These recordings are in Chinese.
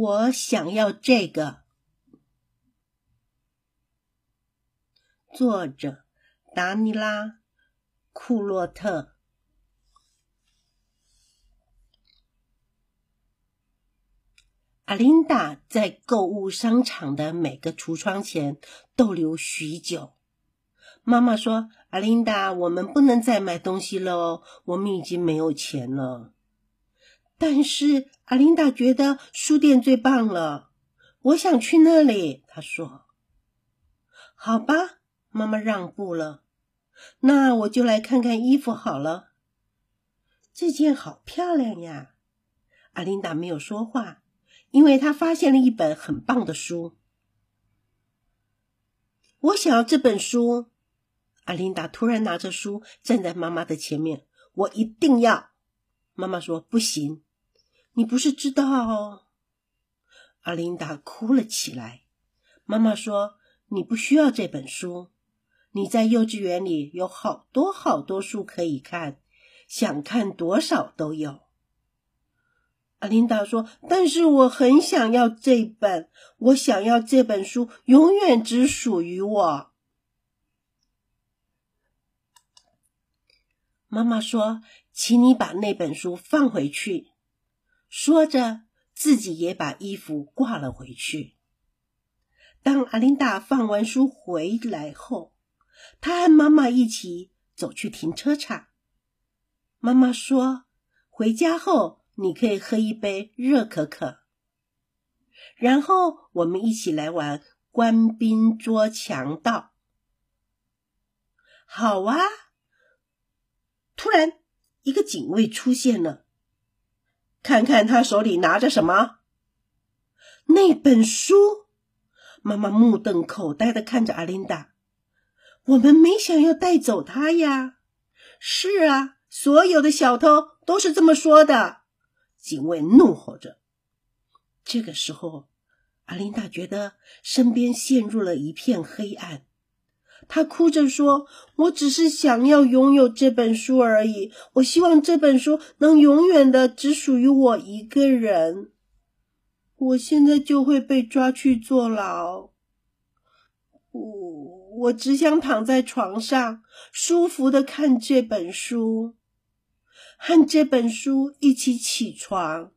我想要这个。作者：达尼拉·库洛特。阿琳达在购物商场的每个橱窗前逗留许久。妈妈说：“阿琳达，我们不能再买东西了哦，我们已经没有钱了。”但是阿琳达觉得书店最棒了，我想去那里。她说：“好吧。”妈妈让步了。那我就来看看衣服好了。这件好漂亮呀！阿琳达没有说话，因为她发现了一本很棒的书。我想要这本书。阿琳达突然拿着书站在妈妈的前面。我一定要。妈妈说：“不行。”你不是知道？阿琳达哭了起来。妈妈说：“你不需要这本书，你在幼稚园里有好多好多书可以看，想看多少都有。”阿琳达说：“但是我很想要这本，我想要这本书永远只属于我。”妈妈说：“请你把那本书放回去。”说着，自己也把衣服挂了回去。当阿琳达放完书回来后，她和妈妈一起走去停车场。妈妈说：“回家后你可以喝一杯热可可，然后我们一起来玩官兵捉强盗。”好啊！突然，一个警卫出现了。看看他手里拿着什么？那本书。妈妈目瞪口呆的看着阿琳达。我们没想要带走他呀。是啊，所有的小偷都是这么说的。警卫怒吼着。这个时候，阿琳达觉得身边陷入了一片黑暗。他哭着说：“我只是想要拥有这本书而已。我希望这本书能永远的只属于我一个人。我现在就会被抓去坐牢。我我只想躺在床上，舒服的看这本书，和这本书一起起床，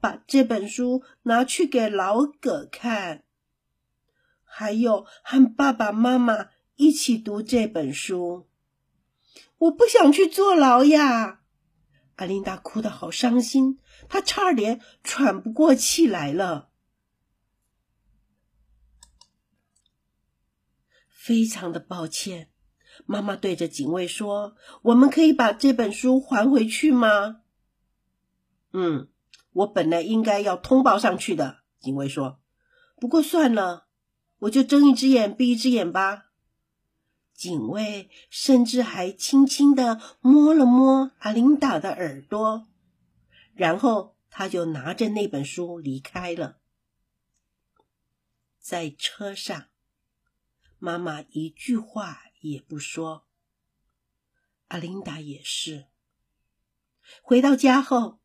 把这本书拿去给老葛看，还有和爸爸妈妈。”一起读这本书。我不想去坐牢呀！阿琳达哭得好伤心，她差点喘不过气来了。非常的抱歉，妈妈对着警卫说：“我们可以把这本书还回去吗？”嗯，我本来应该要通报上去的。警卫说：“不过算了，我就睁一只眼闭一只眼吧。”警卫甚至还轻轻的摸了摸阿琳达的耳朵，然后他就拿着那本书离开了。在车上，妈妈一句话也不说，阿琳达也是。回到家后，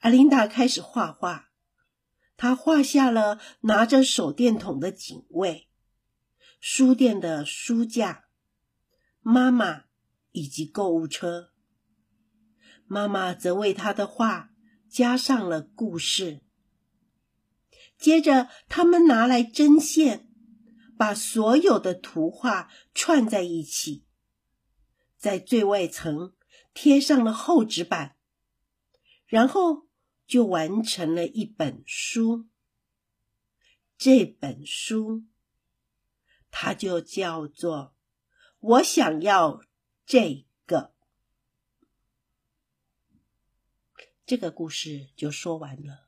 阿琳达开始画画，她画下了拿着手电筒的警卫，书店的书架。妈妈以及购物车，妈妈则为他的画加上了故事。接着，他们拿来针线，把所有的图画串在一起，在最外层贴上了厚纸板，然后就完成了一本书。这本书，它就叫做。我想要这个，这个故事就说完了。